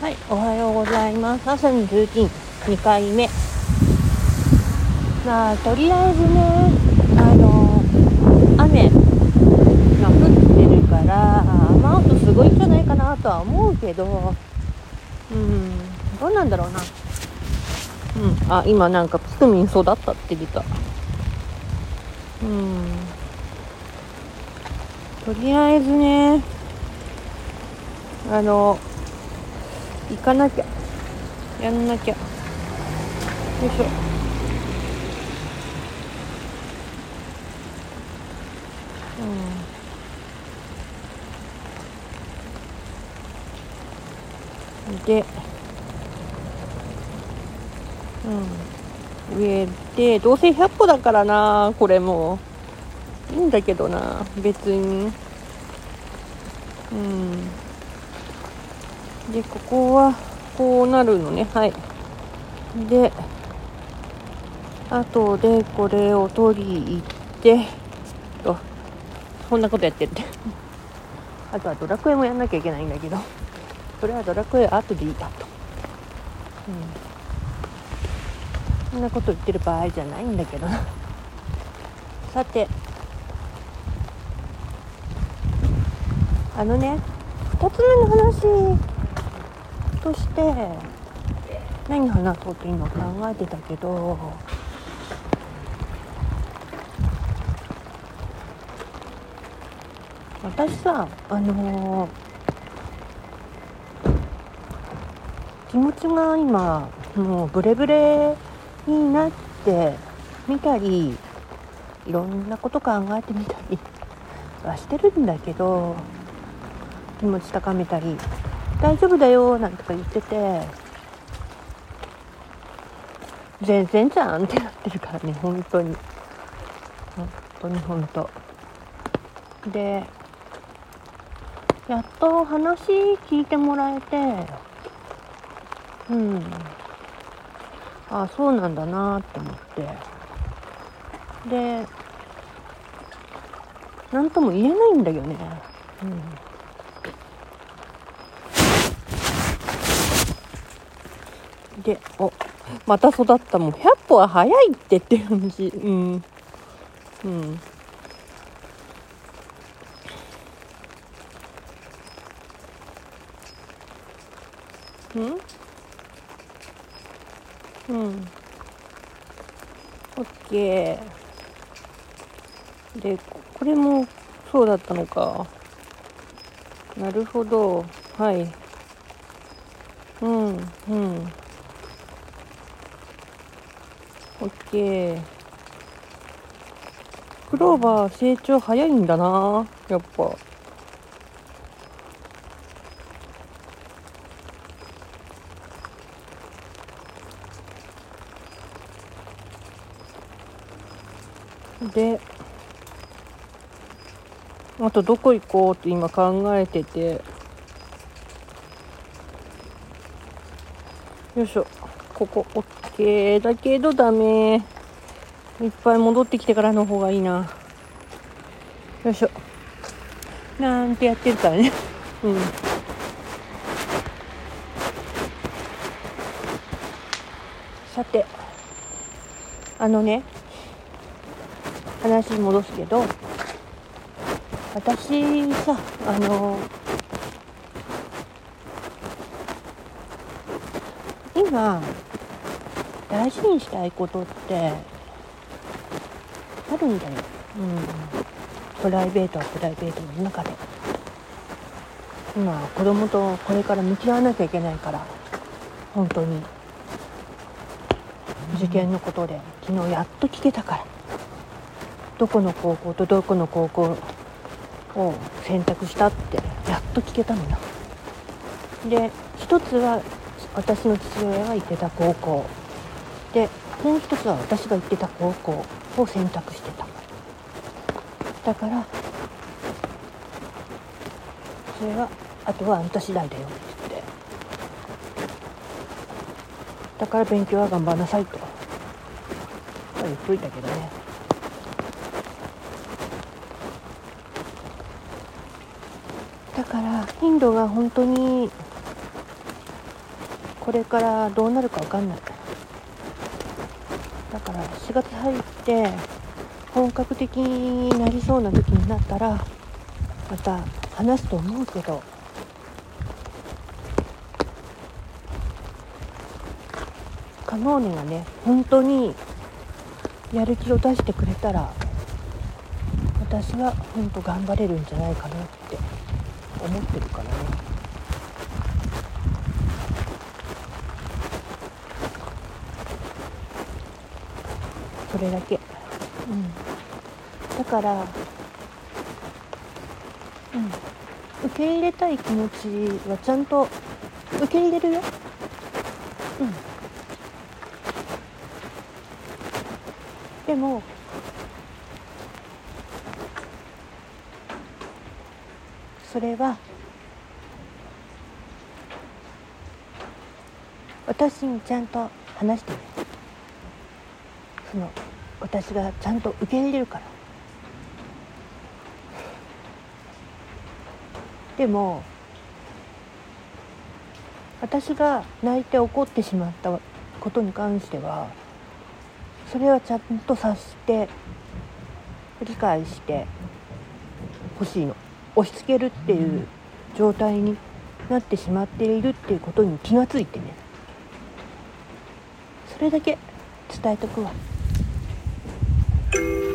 はい、おはようございます。朝のルーティン2回目。まあ、とりあえずね、あの、雨が降ってるから、雨音すごいんじゃないかなとは思うけど、うん、どうなんだろうな。うん、あ、今なんかピクミン育ったって出た。うん。とりあえずね、あの、行かなきゃ。やんなきゃ。よいしょ。うん。で。うん。植えてどうせ100歩だからなこれも。いいんだけどな別に。うん。でここはこうなるのね。はい。であとでこれを取り行ってと。そんなことやってる。っ てあとはドラクエもやんなきゃいけないんだけど。それはドラクエ後でいいだと。うん。そんなこと言ってる場合じゃないんだけどな。さて。あのね2つ目の話として何話そうと今考えてたけど私さあのー気持ちが今もうブレブレになってみたりいろんなこと考えてみたりはしてるんだけど気持ち高めたり大丈夫だよなんとか言ってて。全然じゃんってなってるからね本当に。本当に本当。でやっと話聞いてもらえて。うん。ああそうなんだなって思って。で何とも言えないんだよね。うん。でおまた育った。もん100歩は早いってって感じ。うん。うん。うん？うん。オッケー。でこれもそうだったのか。なるほど。はい。うんうん。オッケー。クローバー成長早いんだなやっぱ。であとどこ行こうって今考えてて。よいしょ。ここ OK だけどダメ。いっぱい戻ってきてからの方がいいな。よいしょ。なんてやってるからね。うん。さてあのね話戻すけど私さあの今大事にしたいことってあるんだよ、うん、プライベートはプライベートの中で。今子供とこれから向き合わなきゃいけないから。本当に。受験のことで昨日やっと聞けたから。どこの高校とどこの高校を選択したってやっと聞けたのよ。で一つは私の父親が行ってた高校。でもう一つは私が行ってた高校を選択してた。だからそれはあとはあんた次第だよって言って。だから勉強は頑張らなさいと。言っといたけどね。だからインドが本当にこれからどうなるか分かんない。だから4月入って本格的になりそうな時になったらまた話すと思うけどカノーネがね本当にやる気を出してくれたら私は本当頑張れるんじゃないかなって思ってるからね。それだけ、うん、だから、うん、受け入れたい気持ちはちゃんと受け入れるよ、うん、でもそれは私にちゃんと話してねその私がちゃんと受け入れるから。でも私が泣いて怒ってしまったことに関してはそれはちゃんと察して理解してほしいの。押し付けるっていう状態になってしまっているっていうことに気がついてね。それだけ伝えとくわ。thank you